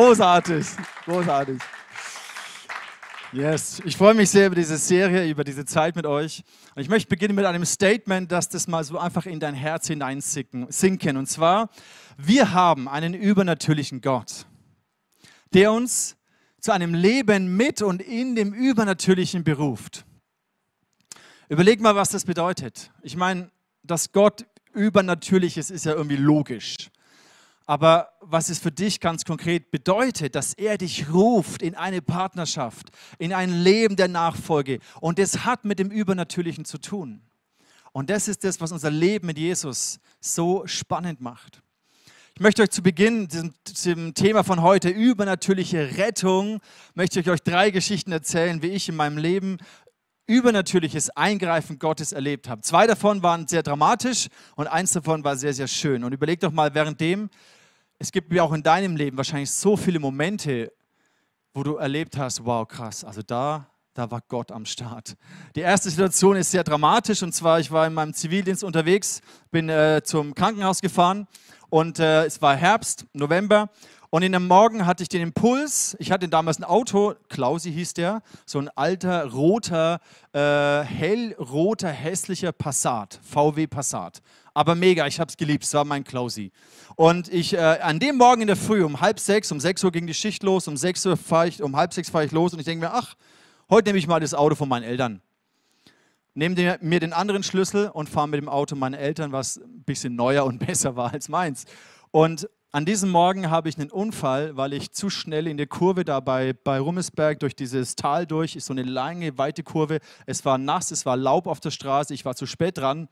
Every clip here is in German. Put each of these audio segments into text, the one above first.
Großartig, großartig. Yes, ich freue mich sehr über diese Serie, über diese Zeit mit euch. Und ich möchte beginnen mit einem Statement, dass das mal so einfach in dein Herz hineinsinken. Und zwar, wir haben einen übernatürlichen Gott, der uns zu einem Leben mit und in dem Übernatürlichen beruft. Überleg mal, was das bedeutet. Ich meine, dass Gott übernatürlich ist, ist ja irgendwie logisch. Aber was es für dich ganz konkret bedeutet, dass er dich ruft in eine Partnerschaft, in ein Leben der Nachfolge. Und das hat mit dem Übernatürlichen zu tun. Und das ist das, was unser Leben mit Jesus so spannend macht. Ich möchte euch zu Beginn diesem Thema von heute, übernatürliche Rettung, möchte ich euch drei Geschichten erzählen, wie ich in meinem Leben übernatürliches Eingreifen Gottes erlebt habe. Zwei davon waren sehr dramatisch und eins davon war sehr, sehr schön. Und überleg doch mal währenddem, es gibt auch in deinem Leben wahrscheinlich so viele Momente, wo du erlebt hast, wow, krass, also da, da war Gott am Start. Die erste Situation ist sehr dramatisch und zwar, ich war in meinem Zivildienst unterwegs, bin äh, zum Krankenhaus gefahren und äh, es war Herbst, November und in dem Morgen hatte ich den Impuls, ich hatte damals ein Auto, Klausi hieß der, so ein alter, roter, äh, hellroter, hässlicher Passat, VW Passat. Aber mega, ich habe es geliebt, es war mein Klausi. Und ich, äh, an dem Morgen in der Früh um halb sechs, um sechs Uhr ging die Schicht los, um sechs Uhr fahre ich, um halb sechs fahre ich los und ich denke mir, ach, heute nehme ich mal das Auto von meinen Eltern. Nehme mir den anderen Schlüssel und fahre mit dem Auto meiner Eltern, was ein bisschen neuer und besser war als meins. Und an diesem Morgen habe ich einen Unfall, weil ich zu schnell in der Kurve da bei, bei Rummelsberg durch dieses Tal durch, ist so eine lange, weite Kurve. Es war nass, es war Laub auf der Straße, ich war zu spät dran,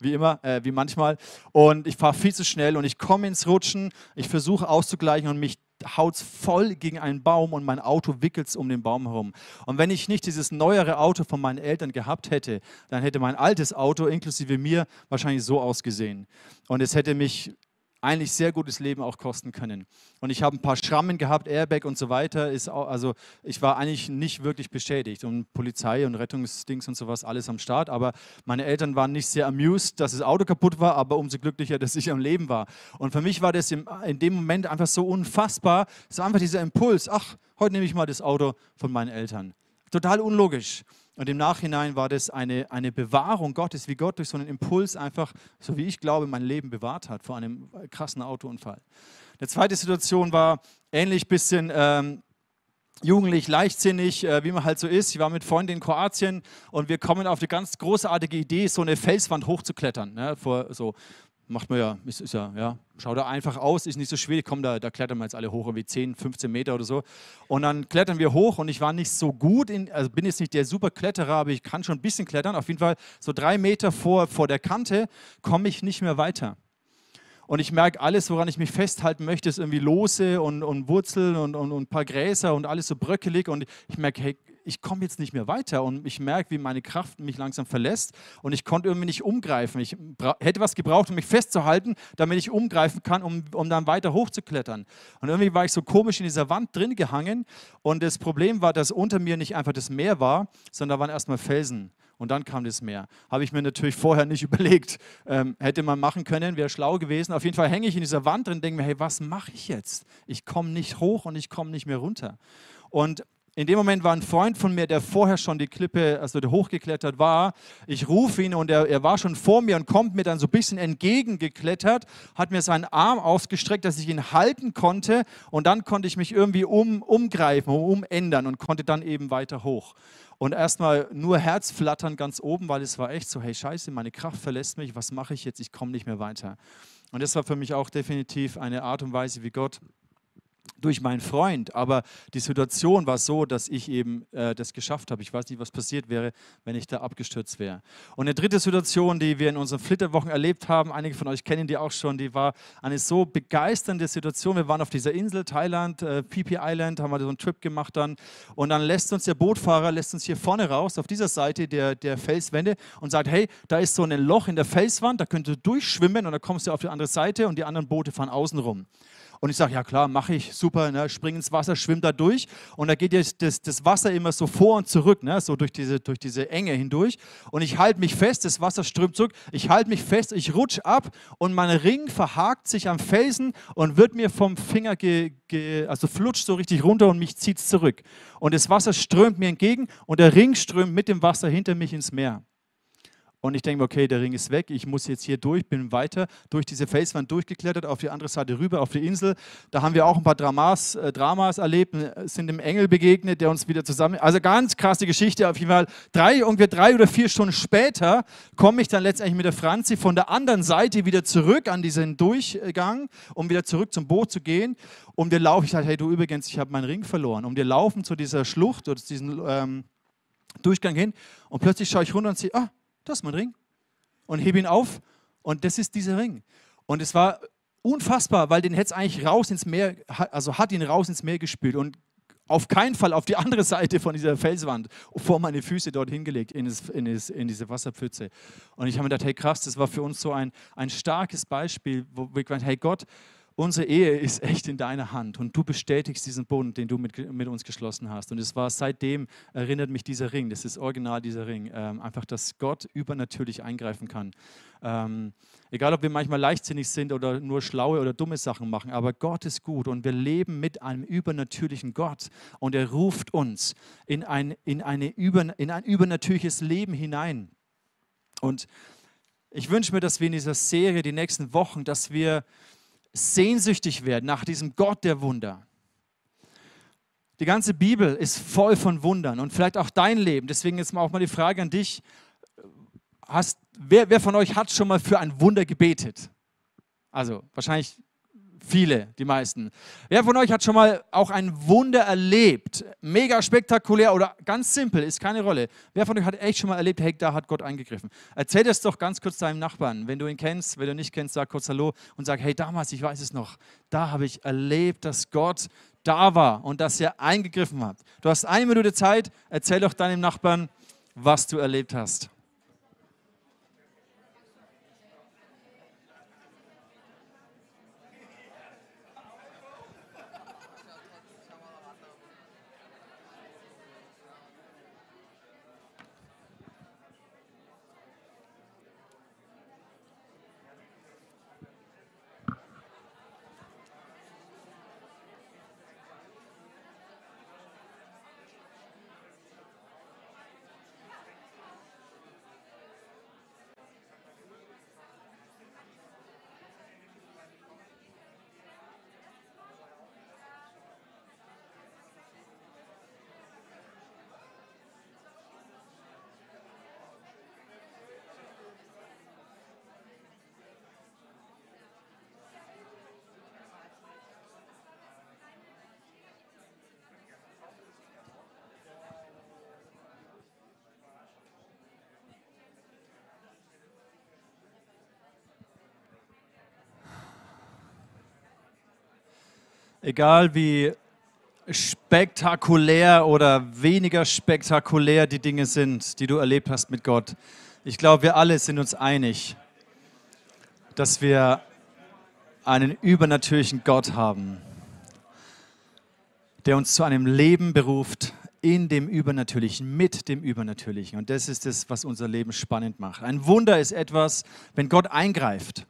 wie immer, äh, wie manchmal. Und ich fahre viel zu schnell und ich komme ins Rutschen. Ich versuche auszugleichen und mich haut es voll gegen einen Baum und mein Auto wickelt um den Baum herum. Und wenn ich nicht dieses neuere Auto von meinen Eltern gehabt hätte, dann hätte mein altes Auto inklusive mir wahrscheinlich so ausgesehen. Und es hätte mich eigentlich sehr gutes Leben auch kosten können. Und ich habe ein paar Schrammen gehabt, Airbag und so weiter. Ist auch, also ich war eigentlich nicht wirklich beschädigt und Polizei und Rettungsdings und sowas alles am Start. Aber meine Eltern waren nicht sehr amused, dass das Auto kaputt war, aber umso glücklicher, dass ich am Leben war. Und für mich war das in dem Moment einfach so unfassbar. Es war einfach dieser Impuls, ach, heute nehme ich mal das Auto von meinen Eltern. Total unlogisch. Und im Nachhinein war das eine, eine Bewahrung Gottes, wie Gott durch so einen Impuls einfach, so wie ich glaube, mein Leben bewahrt hat vor einem krassen Autounfall. Eine zweite Situation war ähnlich bisschen ähm, jugendlich, leichtsinnig, äh, wie man halt so ist. Ich war mit Freunden in Kroatien und wir kommen auf die ganz großartige Idee, so eine Felswand hochzuklettern. Ne, vor so macht man ja, ist, ist ja, ja, schaut da einfach aus, ist nicht so schwierig, komm, da, da klettern wir jetzt alle hoch, irgendwie 10, 15 Meter oder so. Und dann klettern wir hoch und ich war nicht so gut, in, also bin jetzt nicht der super Kletterer, aber ich kann schon ein bisschen klettern. Auf jeden Fall so drei Meter vor, vor der Kante komme ich nicht mehr weiter. Und ich merke, alles, woran ich mich festhalten möchte, ist irgendwie Lose und, und Wurzeln und, und, und ein paar Gräser und alles so bröckelig. Und ich merke, hey, ich komme jetzt nicht mehr weiter und ich merke, wie meine Kraft mich langsam verlässt und ich konnte irgendwie nicht umgreifen. Ich hätte was gebraucht, um mich festzuhalten, damit ich umgreifen kann, um, um dann weiter hochzuklettern. Und irgendwie war ich so komisch in dieser Wand drin gehangen und das Problem war, dass unter mir nicht einfach das Meer war, sondern da waren erstmal Felsen. Und dann kam das Meer. Habe ich mir natürlich vorher nicht überlegt. Ähm, hätte man machen können, wäre schlau gewesen. Auf jeden Fall hänge ich in dieser Wand drin und denke mir, hey, was mache ich jetzt? Ich komme nicht hoch und ich komme nicht mehr runter. Und in dem Moment war ein Freund von mir, der vorher schon die Klippe, also der hochgeklettert war. Ich rufe ihn und er, er war schon vor mir und kommt mir dann so ein bisschen entgegengeklettert, hat mir seinen Arm ausgestreckt, dass ich ihn halten konnte und dann konnte ich mich irgendwie um, umgreifen, umändern und konnte dann eben weiter hoch. Und erstmal nur Herzflattern ganz oben, weil es war echt so, hey Scheiße, meine Kraft verlässt mich, was mache ich jetzt? Ich komme nicht mehr weiter. Und das war für mich auch definitiv eine Art und Weise, wie Gott durch meinen Freund, aber die Situation war so, dass ich eben äh, das geschafft habe. Ich weiß nicht, was passiert wäre, wenn ich da abgestürzt wäre. Und eine dritte Situation, die wir in unseren Flitterwochen erlebt haben, einige von euch kennen die auch schon, die war eine so begeisternde Situation. Wir waren auf dieser Insel, Thailand, äh, PP Island, haben wir so einen Trip gemacht dann und dann lässt uns der Bootfahrer, lässt uns hier vorne raus, auf dieser Seite der, der Felswände und sagt, hey, da ist so ein Loch in der Felswand, da könnt ihr durchschwimmen und dann kommst du auf die andere Seite und die anderen Boote fahren außen rum. Und ich sage, ja klar, mache ich, super, ne? spring ins Wasser, schwimm da durch. Und da geht das, das, das Wasser immer so vor und zurück, ne? so durch diese, durch diese Enge hindurch. Und ich halte mich fest, das Wasser strömt zurück, ich halte mich fest, ich rutsche ab und mein Ring verhakt sich am Felsen und wird mir vom Finger, ge, ge, also flutscht so richtig runter und mich zieht es zurück. Und das Wasser strömt mir entgegen und der Ring strömt mit dem Wasser hinter mich ins Meer. Und ich denke, okay, der Ring ist weg, ich muss jetzt hier durch, bin weiter durch diese Felswand durchgeklettert, auf die andere Seite rüber, auf die Insel. Da haben wir auch ein paar Dramas, äh, Dramas erlebt, sind dem Engel begegnet, der uns wieder zusammen. Also ganz krasse Geschichte. Auf jeden Fall drei, ungefähr drei oder vier Stunden später komme ich dann letztendlich mit der Franzi von der anderen Seite wieder zurück an diesen Durchgang, um wieder zurück zum Boot zu gehen. Und wir laufen, ich sage, hey du übrigens, ich habe meinen Ring verloren. Und wir laufen zu dieser Schlucht oder zu diesem ähm, Durchgang hin und plötzlich schaue ich runter und sehe, ah, das ist mein Ring. Und hebe ihn auf und das ist dieser Ring. Und es war unfassbar, weil den hätte es eigentlich raus ins Meer, also hat ihn raus ins Meer gespült und auf keinen Fall auf die andere Seite von dieser Felswand vor meine Füße dort hingelegt in, das, in, das, in diese Wasserpfütze. Und ich habe mir gedacht, hey krass, das war für uns so ein, ein starkes Beispiel, wo wir gemeint, hey Gott, unsere Ehe ist echt in deiner Hand und du bestätigst diesen Bund, den du mit, mit uns geschlossen hast. Und es war seitdem, erinnert mich dieser Ring, das ist original dieser Ring, ähm, einfach, dass Gott übernatürlich eingreifen kann. Ähm, egal, ob wir manchmal leichtsinnig sind oder nur schlaue oder dumme Sachen machen, aber Gott ist gut und wir leben mit einem übernatürlichen Gott und er ruft uns in ein, in eine über, in ein übernatürliches Leben hinein. Und ich wünsche mir, dass wir in dieser Serie die nächsten Wochen, dass wir sehnsüchtig werden nach diesem Gott der Wunder. Die ganze Bibel ist voll von Wundern und vielleicht auch dein Leben. Deswegen jetzt mal auch mal die Frage an dich. Hast, wer, wer von euch hat schon mal für ein Wunder gebetet? Also wahrscheinlich Viele, die meisten. Wer von euch hat schon mal auch ein Wunder erlebt? Mega spektakulär oder ganz simpel, ist keine Rolle. Wer von euch hat echt schon mal erlebt, hey, da hat Gott eingegriffen? Erzähl das doch ganz kurz deinem Nachbarn. Wenn du ihn kennst, wenn du ihn nicht kennst, sag kurz Hallo und sag, hey, damals, ich weiß es noch, da habe ich erlebt, dass Gott da war und dass er eingegriffen hat. Du hast eine Minute Zeit, erzähl doch deinem Nachbarn, was du erlebt hast. Egal wie spektakulär oder weniger spektakulär die Dinge sind, die du erlebt hast mit Gott. Ich glaube, wir alle sind uns einig, dass wir einen übernatürlichen Gott haben, der uns zu einem Leben beruft in dem Übernatürlichen, mit dem Übernatürlichen. Und das ist es, was unser Leben spannend macht. Ein Wunder ist etwas, wenn Gott eingreift.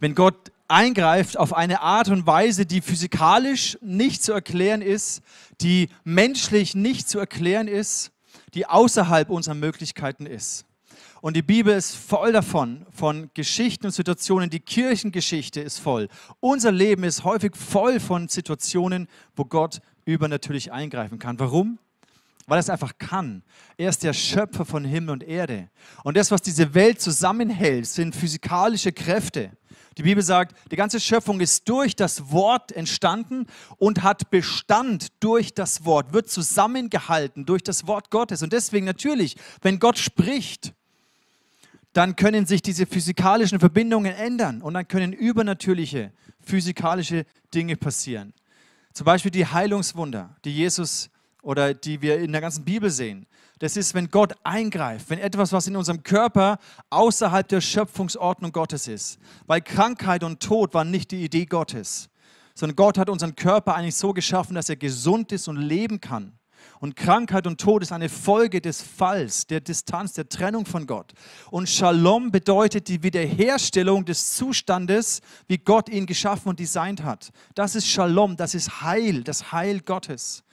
Wenn Gott eingreift auf eine Art und Weise, die physikalisch nicht zu erklären ist, die menschlich nicht zu erklären ist, die außerhalb unserer Möglichkeiten ist. Und die Bibel ist voll davon, von Geschichten und Situationen. Die Kirchengeschichte ist voll. Unser Leben ist häufig voll von Situationen, wo Gott übernatürlich eingreifen kann. Warum? Weil er es einfach kann. Er ist der Schöpfer von Himmel und Erde. Und das, was diese Welt zusammenhält, sind physikalische Kräfte. Die Bibel sagt, die ganze Schöpfung ist durch das Wort entstanden und hat Bestand durch das Wort, wird zusammengehalten durch das Wort Gottes. Und deswegen natürlich, wenn Gott spricht, dann können sich diese physikalischen Verbindungen ändern und dann können übernatürliche physikalische Dinge passieren. Zum Beispiel die Heilungswunder, die Jesus oder die wir in der ganzen Bibel sehen. Das ist, wenn Gott eingreift, wenn etwas, was in unserem Körper außerhalb der Schöpfungsordnung Gottes ist. Weil Krankheit und Tod waren nicht die Idee Gottes, sondern Gott hat unseren Körper eigentlich so geschaffen, dass er gesund ist und leben kann. Und Krankheit und Tod ist eine Folge des Falls, der Distanz, der Trennung von Gott. Und Shalom bedeutet die Wiederherstellung des Zustandes, wie Gott ihn geschaffen und designt hat. Das ist Shalom, das ist Heil, das Heil Gottes.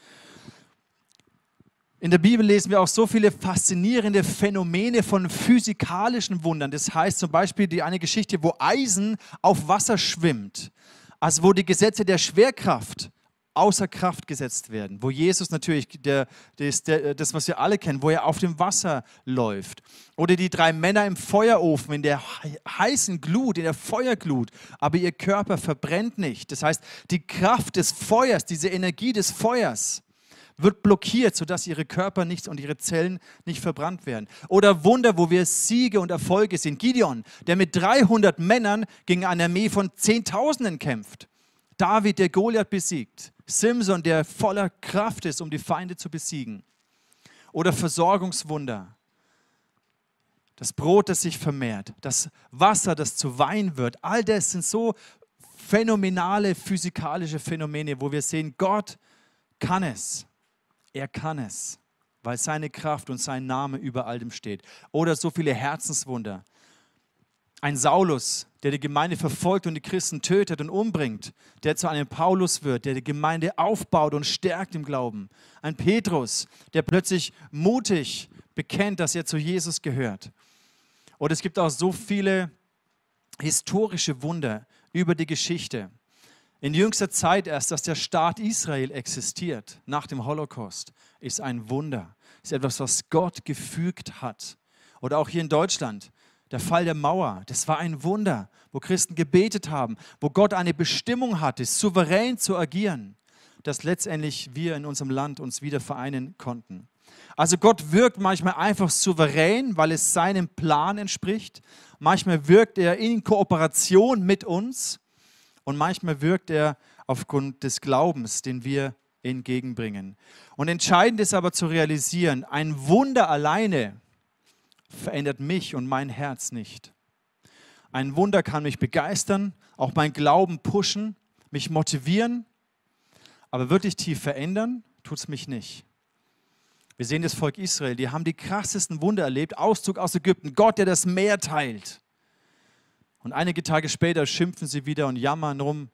In der Bibel lesen wir auch so viele faszinierende Phänomene von physikalischen Wundern. Das heißt zum Beispiel die eine Geschichte, wo Eisen auf Wasser schwimmt. Also wo die Gesetze der Schwerkraft außer Kraft gesetzt werden, wo Jesus natürlich, der, das, der, das, was wir alle kennen, wo er auf dem Wasser läuft. Oder die drei Männer im Feuerofen, in der heißen Glut, in der Feuerglut, aber ihr Körper verbrennt nicht. Das heißt, die Kraft des Feuers, diese Energie des Feuers, wird blockiert, sodass ihre Körper nicht und ihre Zellen nicht verbrannt werden. Oder Wunder, wo wir Siege und Erfolge sehen. Gideon, der mit 300 Männern gegen eine Armee von Zehntausenden kämpft. David, der Goliath besiegt. Simson, der voller Kraft ist, um die Feinde zu besiegen. Oder Versorgungswunder. Das Brot, das sich vermehrt, das Wasser, das zu Wein wird. All das sind so phänomenale physikalische Phänomene, wo wir sehen, Gott kann es. Er kann es, weil seine Kraft und sein Name über all dem steht. Oder so viele Herzenswunder. Ein Saulus, der die Gemeinde verfolgt und die Christen tötet und umbringt, der zu einem Paulus wird, der die Gemeinde aufbaut und stärkt im Glauben. Ein Petrus, der plötzlich mutig bekennt, dass er zu Jesus gehört. Und es gibt auch so viele historische Wunder über die Geschichte. In jüngster Zeit erst, dass der Staat Israel existiert nach dem Holocaust, ist ein Wunder. Ist etwas, was Gott gefügt hat. Oder auch hier in Deutschland der Fall der Mauer, das war ein Wunder, wo Christen gebetet haben, wo Gott eine Bestimmung hatte, souverän zu agieren, dass letztendlich wir in unserem Land uns wieder vereinen konnten. Also Gott wirkt manchmal einfach souverän, weil es seinem Plan entspricht. Manchmal wirkt er in Kooperation mit uns und manchmal wirkt er aufgrund des Glaubens, den wir entgegenbringen. Und entscheidend ist aber zu realisieren, ein Wunder alleine verändert mich und mein Herz nicht. Ein Wunder kann mich begeistern, auch mein Glauben pushen, mich motivieren, aber wirklich tief verändern tut es mich nicht. Wir sehen das Volk Israel, die haben die krassesten Wunder erlebt, Auszug aus Ägypten, Gott, der das Meer teilt. Und einige Tage später schimpfen sie wieder und jammern rum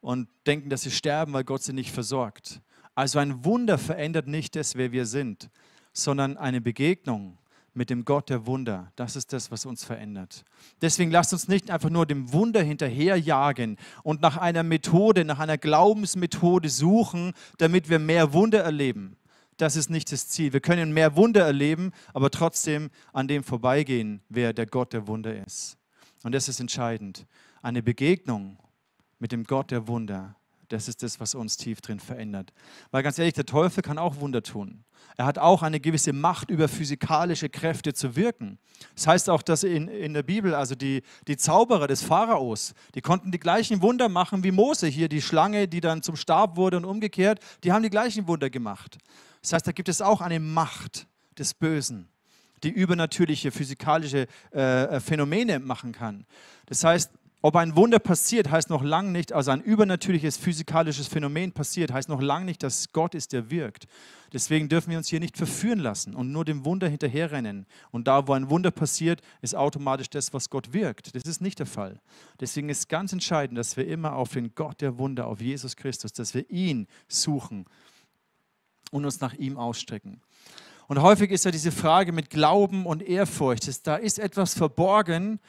und denken, dass sie sterben, weil Gott sie nicht versorgt. Also ein Wunder verändert nicht das, wer wir sind, sondern eine Begegnung mit dem Gott der Wunder. Das ist das, was uns verändert. Deswegen lasst uns nicht einfach nur dem Wunder hinterherjagen und nach einer Methode, nach einer Glaubensmethode suchen, damit wir mehr Wunder erleben. Das ist nicht das Ziel. Wir können mehr Wunder erleben, aber trotzdem an dem vorbeigehen, wer der Gott der Wunder ist. Und das ist entscheidend. Eine Begegnung mit dem Gott der Wunder das ist das, was uns tief drin verändert. Weil ganz ehrlich, der Teufel kann auch Wunder tun. Er hat auch eine gewisse Macht über physikalische Kräfte zu wirken. Das heißt auch, dass in, in der Bibel, also die, die Zauberer des Pharaos, die konnten die gleichen Wunder machen wie Mose. Hier die Schlange, die dann zum Stab wurde und umgekehrt, die haben die gleichen Wunder gemacht. Das heißt, da gibt es auch eine Macht des Bösen, die übernatürliche physikalische äh, Phänomene machen kann. Das heißt, ob ein Wunder passiert, heißt noch lange nicht, also ein übernatürliches physikalisches Phänomen passiert, heißt noch lange nicht, dass Gott ist, der wirkt. Deswegen dürfen wir uns hier nicht verführen lassen und nur dem Wunder hinterherrennen. Und da, wo ein Wunder passiert, ist automatisch das, was Gott wirkt. Das ist nicht der Fall. Deswegen ist ganz entscheidend, dass wir immer auf den Gott der Wunder, auf Jesus Christus, dass wir ihn suchen und uns nach ihm ausstrecken. Und häufig ist ja diese Frage mit Glauben und Ehrfurcht, da ist etwas verborgen,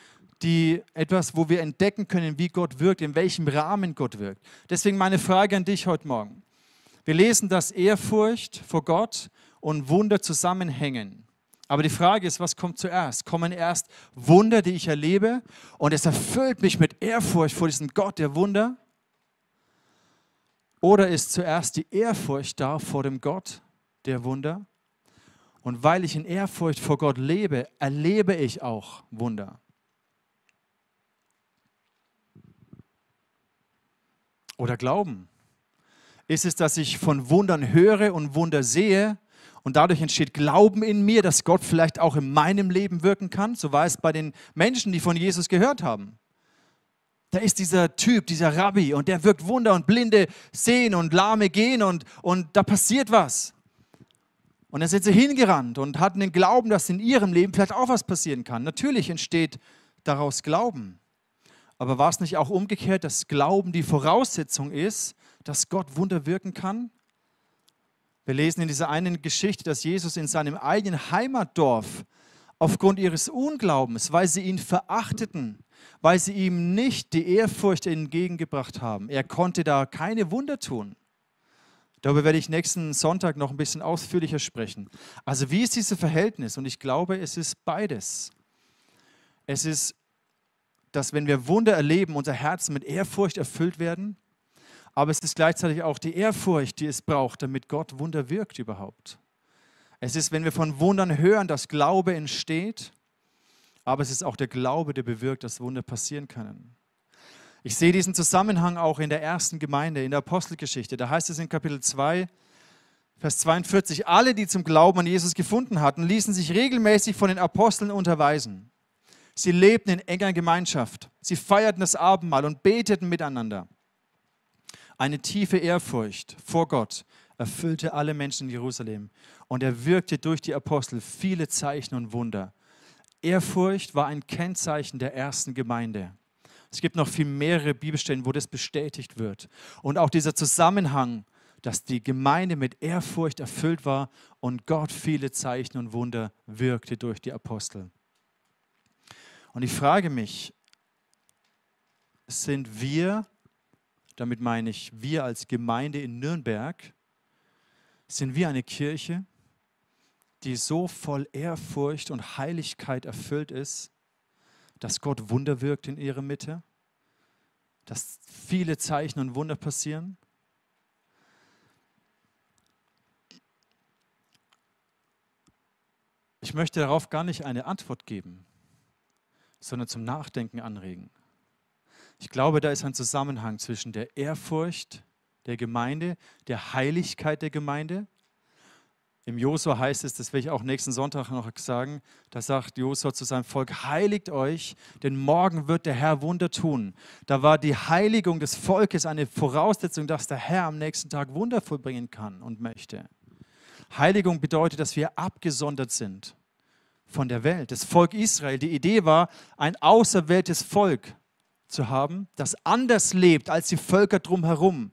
die etwas, wo wir entdecken können, wie Gott wirkt, in welchem Rahmen Gott wirkt. Deswegen meine Frage an dich heute Morgen. Wir lesen, dass Ehrfurcht vor Gott und Wunder zusammenhängen. Aber die Frage ist, was kommt zuerst? Kommen erst Wunder, die ich erlebe und es erfüllt mich mit Ehrfurcht vor diesem Gott der Wunder? Oder ist zuerst die Ehrfurcht da vor dem Gott der Wunder? Und weil ich in Ehrfurcht vor Gott lebe, erlebe ich auch Wunder. oder Glauben? Ist es, dass ich von Wundern höre und Wunder sehe und dadurch entsteht Glauben in mir, dass Gott vielleicht auch in meinem Leben wirken kann? So war es bei den Menschen, die von Jesus gehört haben. da ist dieser Typ, dieser Rabbi und der wirkt Wunder und Blinde sehen und Lahme gehen und, und da passiert was. Und dann sind sie hingerannt und hatten den Glauben, dass in ihrem Leben vielleicht auch was passieren kann. Natürlich entsteht daraus Glauben. Aber war es nicht auch umgekehrt, dass Glauben die Voraussetzung ist, dass Gott Wunder wirken kann? Wir lesen in dieser einen Geschichte, dass Jesus in seinem eigenen Heimatdorf aufgrund ihres Unglaubens, weil sie ihn verachteten, weil sie ihm nicht die Ehrfurcht entgegengebracht haben, er konnte da keine Wunder tun. Darüber werde ich nächsten Sonntag noch ein bisschen ausführlicher sprechen. Also wie ist dieses Verhältnis? Und ich glaube, es ist beides. Es ist, dass wenn wir Wunder erleben, unser Herz mit Ehrfurcht erfüllt werden aber es ist gleichzeitig auch die Ehrfurcht, die es braucht, damit Gott Wunder wirkt überhaupt. Es ist, wenn wir von Wundern hören, dass Glaube entsteht, aber es ist auch der Glaube, der bewirkt, dass Wunder passieren können. Ich sehe diesen Zusammenhang auch in der ersten Gemeinde, in der Apostelgeschichte. Da heißt es in Kapitel 2, Vers 42, alle, die zum Glauben an Jesus gefunden hatten, ließen sich regelmäßig von den Aposteln unterweisen. Sie lebten in enger Gemeinschaft. Sie feierten das Abendmahl und beteten miteinander. Eine tiefe Ehrfurcht vor Gott erfüllte alle Menschen in Jerusalem und er wirkte durch die Apostel viele Zeichen und Wunder. Ehrfurcht war ein Kennzeichen der ersten Gemeinde. Es gibt noch viel mehrere Bibelstellen, wo das bestätigt wird. Und auch dieser Zusammenhang, dass die Gemeinde mit Ehrfurcht erfüllt war und Gott viele Zeichen und Wunder wirkte durch die Apostel. Und ich frage mich, sind wir damit meine ich, wir als Gemeinde in Nürnberg, sind wir eine Kirche, die so voll Ehrfurcht und Heiligkeit erfüllt ist, dass Gott Wunder wirkt in ihrer Mitte, dass viele Zeichen und Wunder passieren. Ich möchte darauf gar nicht eine Antwort geben, sondern zum Nachdenken anregen. Ich glaube, da ist ein Zusammenhang zwischen der Ehrfurcht der Gemeinde, der Heiligkeit der Gemeinde. Im Josua heißt es, das werde ich auch nächsten Sonntag noch sagen, da sagt Josua zu seinem Volk, heiligt euch, denn morgen wird der Herr Wunder tun. Da war die Heiligung des Volkes eine Voraussetzung, dass der Herr am nächsten Tag Wunder vollbringen kann und möchte. Heiligung bedeutet, dass wir abgesondert sind von der Welt. Das Volk Israel, die Idee war, ein auserwähltes Volk, zu haben, das anders lebt als die Völker drumherum.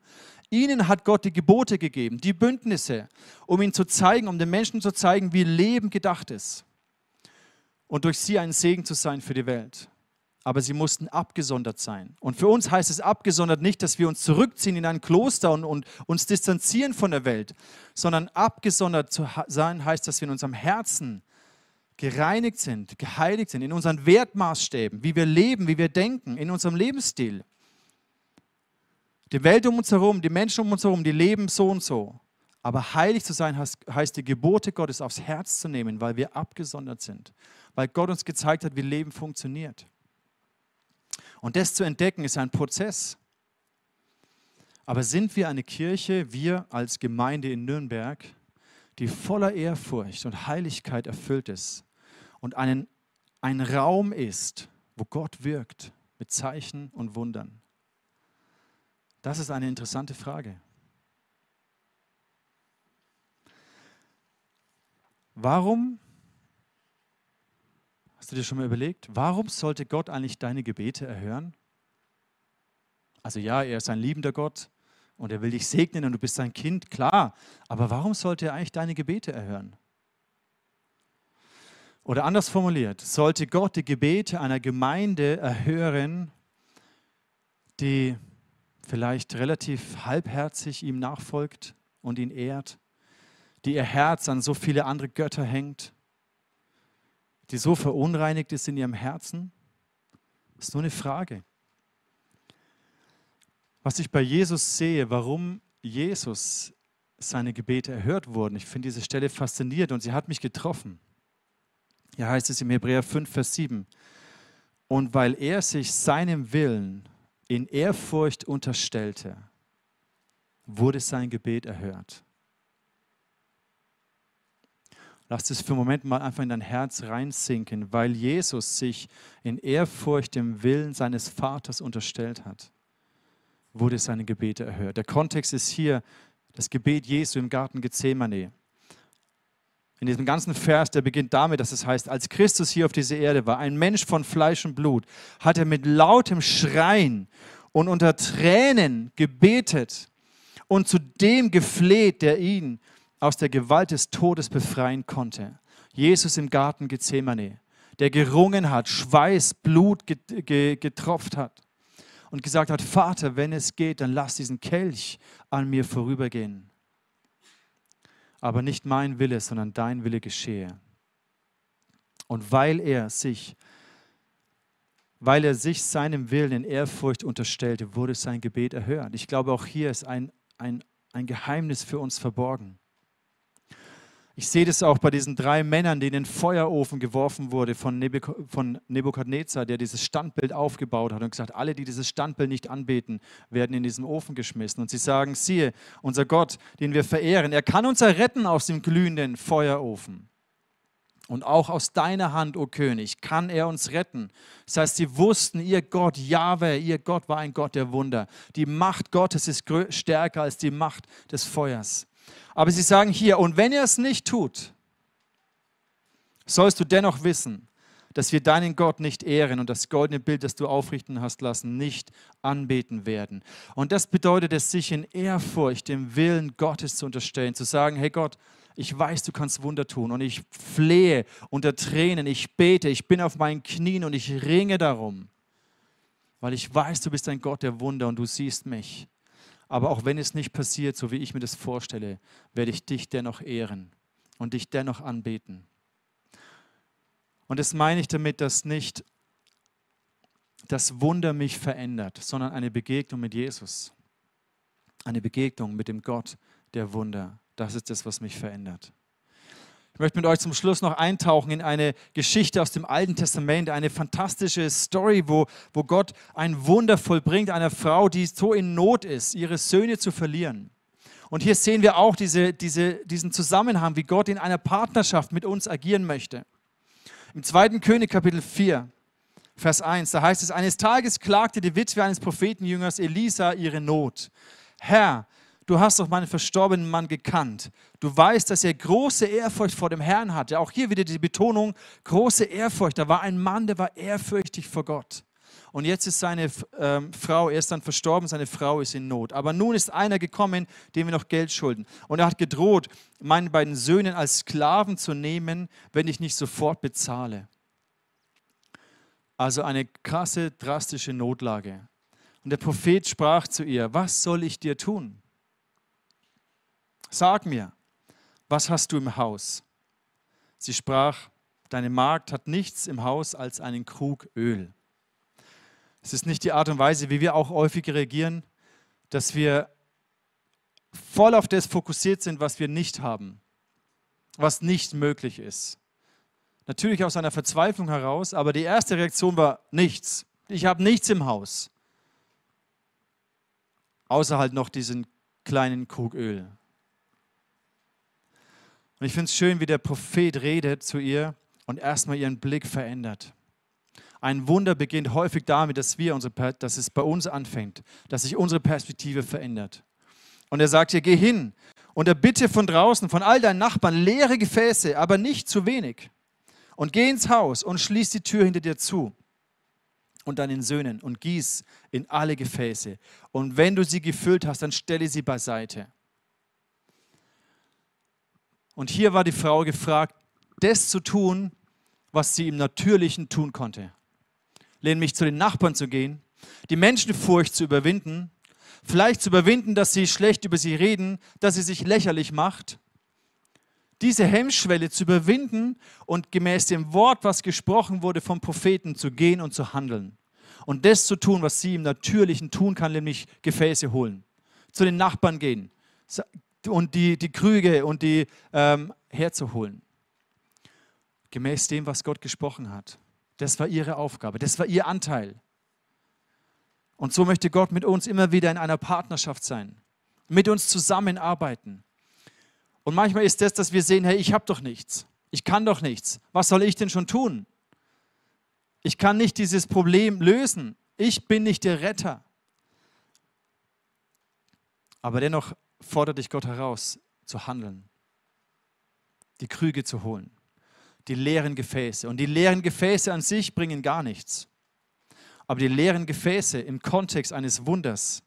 Ihnen hat Gott die Gebote gegeben, die Bündnisse, um ihnen zu zeigen, um den Menschen zu zeigen, wie Leben gedacht ist. Und durch sie ein Segen zu sein für die Welt. Aber sie mussten abgesondert sein. Und für uns heißt es abgesondert nicht, dass wir uns zurückziehen in ein Kloster und, und uns distanzieren von der Welt, sondern abgesondert zu sein heißt, dass wir in unserem Herzen gereinigt sind, geheiligt sind in unseren Wertmaßstäben, wie wir leben, wie wir denken, in unserem Lebensstil. Die Welt um uns herum, die Menschen um uns herum, die leben so und so. Aber heilig zu sein heißt, heißt die Gebote Gottes aufs Herz zu nehmen, weil wir abgesondert sind, weil Gott uns gezeigt hat, wie Leben funktioniert. Und das zu entdecken ist ein Prozess. Aber sind wir eine Kirche, wir als Gemeinde in Nürnberg, die voller Ehrfurcht und Heiligkeit erfüllt ist, und einen, ein Raum ist, wo Gott wirkt mit Zeichen und Wundern? Das ist eine interessante Frage. Warum, hast du dir schon mal überlegt, warum sollte Gott eigentlich deine Gebete erhören? Also ja, er ist ein liebender Gott und er will dich segnen und du bist sein Kind, klar. Aber warum sollte er eigentlich deine Gebete erhören? Oder anders formuliert, sollte Gott die Gebete einer Gemeinde erhören, die vielleicht relativ halbherzig ihm nachfolgt und ihn ehrt, die ihr Herz an so viele andere Götter hängt, die so verunreinigt ist in ihrem Herzen? Ist nur eine Frage. Was ich bei Jesus sehe, warum Jesus seine Gebete erhört wurden, ich finde diese Stelle faszinierend und sie hat mich getroffen. Hier heißt es im Hebräer 5, Vers 7. Und weil er sich seinem Willen in Ehrfurcht unterstellte, wurde sein Gebet erhört. Lass es für einen Moment mal einfach in dein Herz reinsinken, weil Jesus sich in Ehrfurcht dem Willen seines Vaters unterstellt hat, wurde seine Gebete erhört. Der Kontext ist hier das Gebet Jesu im Garten Gethsemane. In diesem ganzen Vers, der beginnt damit, dass es heißt, als Christus hier auf dieser Erde war, ein Mensch von Fleisch und Blut, hat er mit lautem Schreien und unter Tränen gebetet und zu dem gefleht, der ihn aus der Gewalt des Todes befreien konnte. Jesus im Garten Gethsemane, der gerungen hat, Schweiß, Blut getropft hat und gesagt hat, Vater, wenn es geht, dann lass diesen Kelch an mir vorübergehen. Aber nicht mein Wille, sondern dein Wille geschehe. Und weil er sich, weil er sich seinem Willen in Ehrfurcht unterstellte, wurde sein Gebet erhört. Ich glaube, auch hier ist ein, ein, ein Geheimnis für uns verborgen. Ich sehe das auch bei diesen drei Männern, die in den Feuerofen geworfen wurde von Nebukadnezar, der dieses Standbild aufgebaut hat und gesagt, alle, die dieses Standbild nicht anbeten, werden in diesen Ofen geschmissen. Und sie sagen, siehe, unser Gott, den wir verehren, er kann uns erretten aus dem glühenden Feuerofen. Und auch aus deiner Hand, o oh König, kann er uns retten. Das heißt, sie wussten, ihr Gott, Jahwe, ihr Gott war ein Gott der Wunder. Die Macht Gottes ist stärker als die Macht des Feuers. Aber sie sagen hier, und wenn er es nicht tut, sollst du dennoch wissen, dass wir deinen Gott nicht ehren und das goldene Bild, das du aufrichten hast lassen, nicht anbeten werden. Und das bedeutet es, sich in Ehrfurcht dem Willen Gottes zu unterstellen, zu sagen, hey Gott, ich weiß, du kannst Wunder tun und ich flehe unter Tränen, ich bete, ich bin auf meinen Knien und ich ringe darum, weil ich weiß, du bist ein Gott der Wunder und du siehst mich. Aber auch wenn es nicht passiert, so wie ich mir das vorstelle, werde ich dich dennoch ehren und dich dennoch anbeten. Und das meine ich damit, dass nicht das Wunder mich verändert, sondern eine Begegnung mit Jesus. Eine Begegnung mit dem Gott der Wunder. Das ist das, was mich verändert. Ich möchte mit euch zum Schluss noch eintauchen in eine Geschichte aus dem Alten Testament, eine fantastische Story, wo, wo Gott ein Wunder vollbringt einer Frau, die so in Not ist, ihre Söhne zu verlieren. Und hier sehen wir auch diese, diese, diesen Zusammenhang, wie Gott in einer Partnerschaft mit uns agieren möchte. Im 2. König Kapitel 4, Vers 1, da heißt es, eines Tages klagte die Witwe eines Prophetenjüngers Elisa ihre Not. Herr, du hast doch meinen verstorbenen Mann gekannt. Du weißt, dass er große Ehrfurcht vor dem Herrn hatte. Auch hier wieder die Betonung, große Ehrfurcht. Da war ein Mann, der war ehrfürchtig vor Gott. Und jetzt ist seine ähm, Frau, er ist dann verstorben, seine Frau ist in Not. Aber nun ist einer gekommen, dem wir noch Geld schulden. Und er hat gedroht, meinen beiden Söhnen als Sklaven zu nehmen, wenn ich nicht sofort bezahle. Also eine krasse, drastische Notlage. Und der Prophet sprach zu ihr, was soll ich dir tun? Sag mir, was hast du im Haus? Sie sprach, deine Magd hat nichts im Haus als einen Krug Öl. Es ist nicht die Art und Weise, wie wir auch häufig reagieren, dass wir voll auf das fokussiert sind, was wir nicht haben, was nicht möglich ist. Natürlich aus einer Verzweiflung heraus, aber die erste Reaktion war nichts. Ich habe nichts im Haus. Außer halt noch diesen kleinen Krug Öl. Und ich finde es schön, wie der Prophet redet zu ihr und erstmal ihren Blick verändert. Ein Wunder beginnt häufig damit, dass, wir unsere, dass es bei uns anfängt, dass sich unsere Perspektive verändert. Und er sagt ihr, geh hin und erbitte von draußen, von all deinen Nachbarn, leere Gefäße, aber nicht zu wenig. Und geh ins Haus und schließ die Tür hinter dir zu und deinen Söhnen und gieß in alle Gefäße. Und wenn du sie gefüllt hast, dann stelle sie beiseite. Und hier war die Frau gefragt, das zu tun, was sie im Natürlichen tun konnte. Nämlich zu den Nachbarn zu gehen, die Menschenfurcht zu überwinden, vielleicht zu überwinden, dass sie schlecht über sie reden, dass sie sich lächerlich macht. Diese Hemmschwelle zu überwinden und gemäß dem Wort, was gesprochen wurde vom Propheten, zu gehen und zu handeln. Und das zu tun, was sie im Natürlichen tun kann, nämlich Gefäße holen. Zu den Nachbarn gehen und die, die Krüge und die ähm, herzuholen. Gemäß dem, was Gott gesprochen hat. Das war ihre Aufgabe, das war ihr Anteil. Und so möchte Gott mit uns immer wieder in einer Partnerschaft sein, mit uns zusammenarbeiten. Und manchmal ist das, dass wir sehen, hey, ich habe doch nichts. Ich kann doch nichts. Was soll ich denn schon tun? Ich kann nicht dieses Problem lösen. Ich bin nicht der Retter. Aber dennoch fordert dich Gott heraus, zu handeln, die Krüge zu holen, die leeren Gefäße. Und die leeren Gefäße an sich bringen gar nichts. Aber die leeren Gefäße im Kontext eines Wunders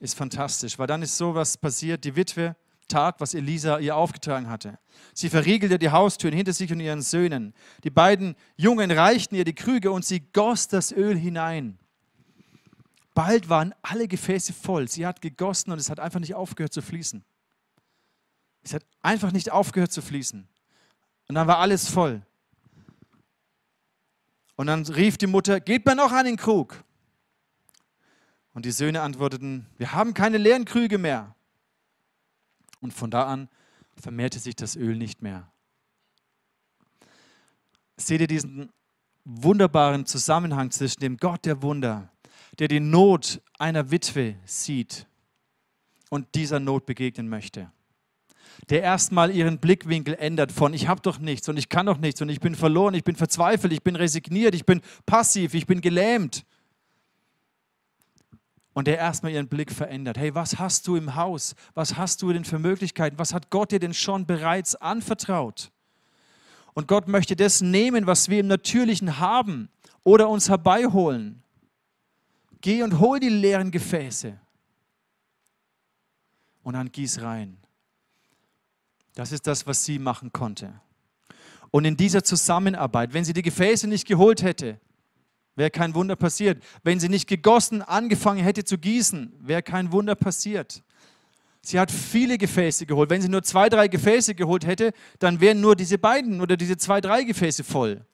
ist fantastisch, weil dann ist sowas passiert, die Witwe tat, was Elisa ihr aufgetragen hatte. Sie verriegelte die Haustüren hinter sich und ihren Söhnen. Die beiden Jungen reichten ihr die Krüge und sie goss das Öl hinein. Bald waren alle Gefäße voll. Sie hat gegossen und es hat einfach nicht aufgehört zu fließen. Es hat einfach nicht aufgehört zu fließen. Und dann war alles voll. Und dann rief die Mutter, gebt mir noch einen Krug. Und die Söhne antworteten, wir haben keine leeren Krüge mehr. Und von da an vermehrte sich das Öl nicht mehr. Seht ihr diesen wunderbaren Zusammenhang zwischen dem Gott der Wunder, der die Not einer Witwe sieht und dieser Not begegnen möchte? Der erstmal ihren Blickwinkel ändert von ich habe doch nichts und ich kann doch nichts und ich bin verloren, ich bin verzweifelt, ich bin resigniert, ich bin passiv, ich bin gelähmt und der erstmal ihren Blick verändert. Hey, was hast du im Haus? Was hast du denn für Möglichkeiten? Was hat Gott dir denn schon bereits anvertraut? Und Gott möchte das nehmen, was wir im Natürlichen haben oder uns herbeiholen. Geh und hol die leeren Gefäße und dann gieß rein. Das ist das, was sie machen konnte. Und in dieser Zusammenarbeit, wenn sie die Gefäße nicht geholt hätte, wäre kein Wunder passiert. Wenn sie nicht gegossen angefangen hätte zu gießen, wäre kein Wunder passiert. Sie hat viele Gefäße geholt. Wenn sie nur zwei, drei Gefäße geholt hätte, dann wären nur diese beiden oder diese zwei, drei Gefäße voll.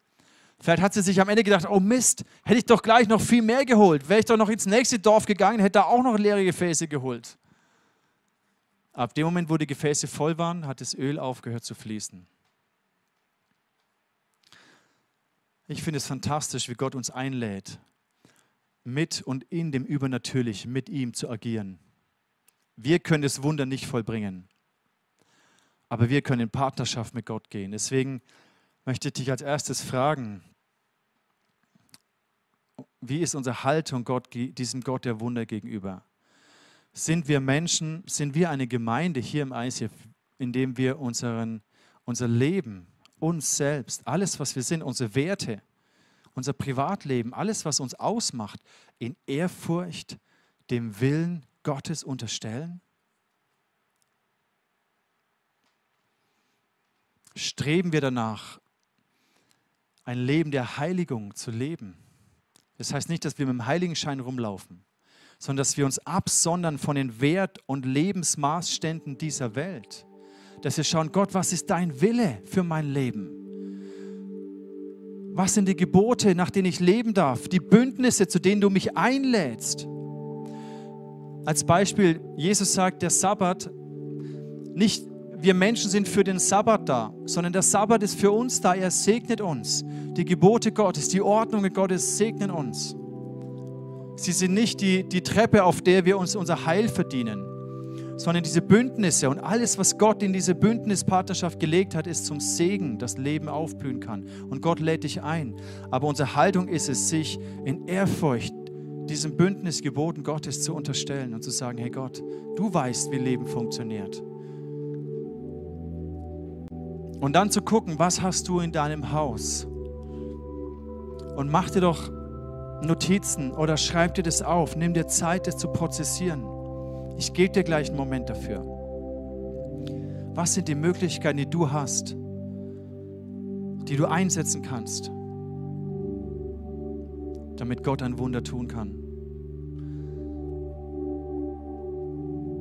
Vielleicht hat sie sich am Ende gedacht, oh Mist, hätte ich doch gleich noch viel mehr geholt. Wäre ich doch noch ins nächste Dorf gegangen, hätte da auch noch leere Gefäße geholt. Ab dem Moment, wo die Gefäße voll waren, hat das Öl aufgehört zu fließen. Ich finde es fantastisch, wie Gott uns einlädt, mit und in dem Übernatürlichen, mit ihm zu agieren. Wir können das Wunder nicht vollbringen, aber wir können in Partnerschaft mit Gott gehen. Deswegen möchte ich dich als erstes fragen, wie ist unsere Haltung Gott, diesem Gott der Wunder gegenüber? Sind wir Menschen, sind wir eine Gemeinde hier im ICF, in dem wir unseren, unser Leben uns selbst, alles, was wir sind, unsere Werte, unser Privatleben, alles, was uns ausmacht, in Ehrfurcht dem Willen Gottes unterstellen? Streben wir danach, ein Leben der Heiligung zu leben? Das heißt nicht, dass wir mit dem Heiligenschein rumlaufen, sondern dass wir uns absondern von den Wert- und Lebensmaßständen dieser Welt dass wir schauen, Gott, was ist dein Wille für mein Leben? Was sind die Gebote, nach denen ich leben darf? Die Bündnisse, zu denen du mich einlädst? Als Beispiel, Jesus sagt, der Sabbat, nicht wir Menschen sind für den Sabbat da, sondern der Sabbat ist für uns da. Er segnet uns. Die Gebote Gottes, die Ordnungen Gottes segnen uns. Sie sind nicht die, die Treppe, auf der wir uns unser Heil verdienen sondern diese Bündnisse und alles, was Gott in diese Bündnispartnerschaft gelegt hat, ist zum Segen, dass Leben aufblühen kann. Und Gott lädt dich ein. Aber unsere Haltung ist es, sich in Ehrfurcht diesem Bündnisgeboten Gottes zu unterstellen und zu sagen, hey Gott, du weißt, wie Leben funktioniert. Und dann zu gucken, was hast du in deinem Haus? Und mach dir doch Notizen oder schreib dir das auf. Nimm dir Zeit, das zu prozessieren. Ich gebe dir gleich einen Moment dafür. Was sind die Möglichkeiten, die du hast, die du einsetzen kannst, damit Gott ein Wunder tun kann?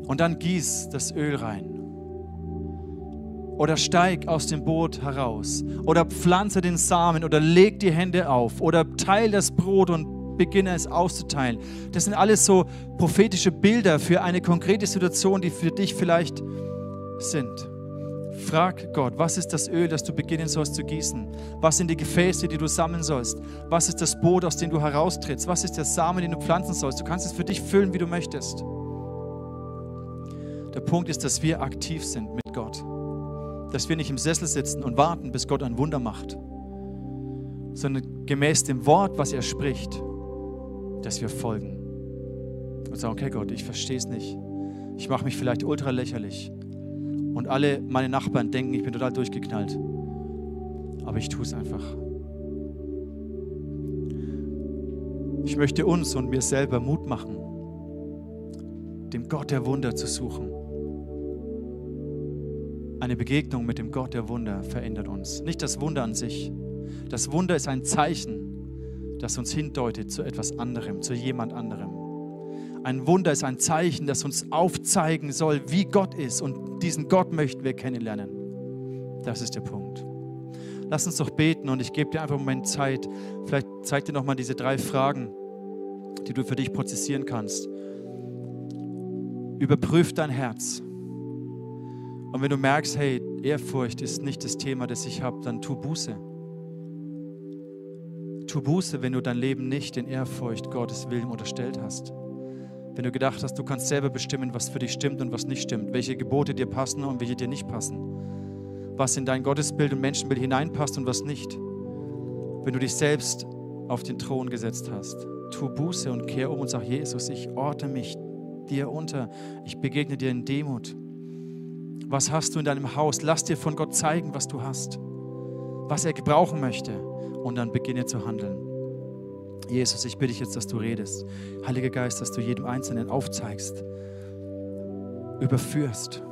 Und dann gieß das Öl rein. Oder steig aus dem Boot heraus. Oder pflanze den Samen. Oder leg die Hände auf. Oder teil das Brot und beginne es auszuteilen. Das sind alles so prophetische Bilder für eine konkrete Situation, die für dich vielleicht sind. Frag Gott, was ist das Öl, das du beginnen sollst zu gießen? Was sind die Gefäße, die du sammeln sollst? Was ist das Boot, aus dem du heraustrittst? Was ist der Samen, den du pflanzen sollst? Du kannst es für dich füllen, wie du möchtest. Der Punkt ist, dass wir aktiv sind mit Gott. Dass wir nicht im Sessel sitzen und warten, bis Gott ein Wunder macht, sondern gemäß dem Wort, was er spricht, dass wir folgen und sagen, okay Gott, ich verstehe es nicht. Ich mache mich vielleicht ultra lächerlich. Und alle meine Nachbarn denken, ich bin total durchgeknallt. Aber ich tue es einfach. Ich möchte uns und mir selber Mut machen, dem Gott der Wunder zu suchen. Eine Begegnung mit dem Gott der Wunder verändert uns. Nicht das Wunder an sich. Das Wunder ist ein Zeichen, das uns hindeutet zu etwas anderem, zu jemand anderem. Ein Wunder ist ein Zeichen, das uns aufzeigen soll, wie Gott ist. Und diesen Gott möchten wir kennenlernen. Das ist der Punkt. Lass uns doch beten und ich gebe dir einfach einen Moment Zeit. Vielleicht zeig dir nochmal diese drei Fragen, die du für dich prozessieren kannst. Überprüf dein Herz. Und wenn du merkst, hey, Ehrfurcht ist nicht das Thema, das ich habe, dann tu Buße. Tu Buße, wenn du dein Leben nicht in Ehrfurcht Gottes Willen unterstellt hast. Wenn du gedacht hast, du kannst selber bestimmen, was für dich stimmt und was nicht stimmt, welche Gebote dir passen und welche dir nicht passen was in dein Gottesbild und Menschenbild hineinpasst und was nicht. Wenn du dich selbst auf den Thron gesetzt hast, tu Buße und kehr um und sag, Jesus, ich orte mich dir unter, ich begegne dir in Demut. Was hast du in deinem Haus? Lass dir von Gott zeigen, was du hast, was er gebrauchen möchte und dann beginne zu handeln. Jesus, ich bitte dich jetzt, dass du redest. Heiliger Geist, dass du jedem Einzelnen aufzeigst, überführst,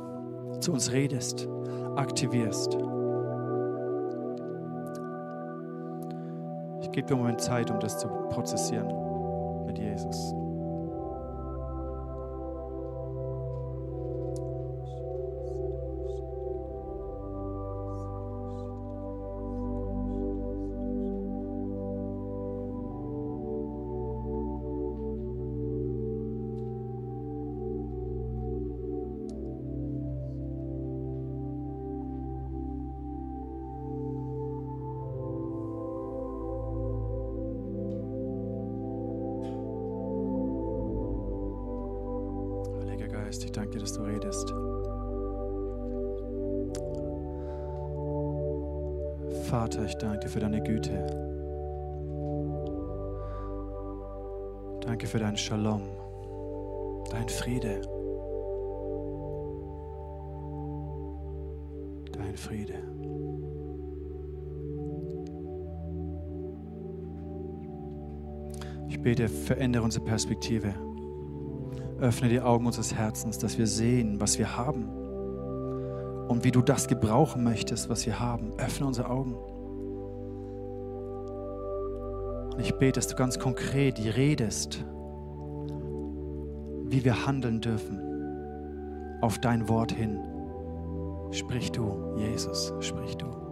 zu uns redest aktivierst. Ich gebe dir einen Moment Zeit, um das zu prozessieren mit Jesus. Ich danke dir für deine Güte. Danke für deinen Shalom, dein Friede. Dein Friede. Ich bete, verändere unsere Perspektive. Öffne die Augen unseres Herzens, dass wir sehen, was wir haben und wie du das gebrauchen möchtest, was wir haben. Öffne unsere Augen. Und ich bete, dass du ganz konkret redest, wie wir handeln dürfen auf dein Wort hin. Sprich du, Jesus, sprich du.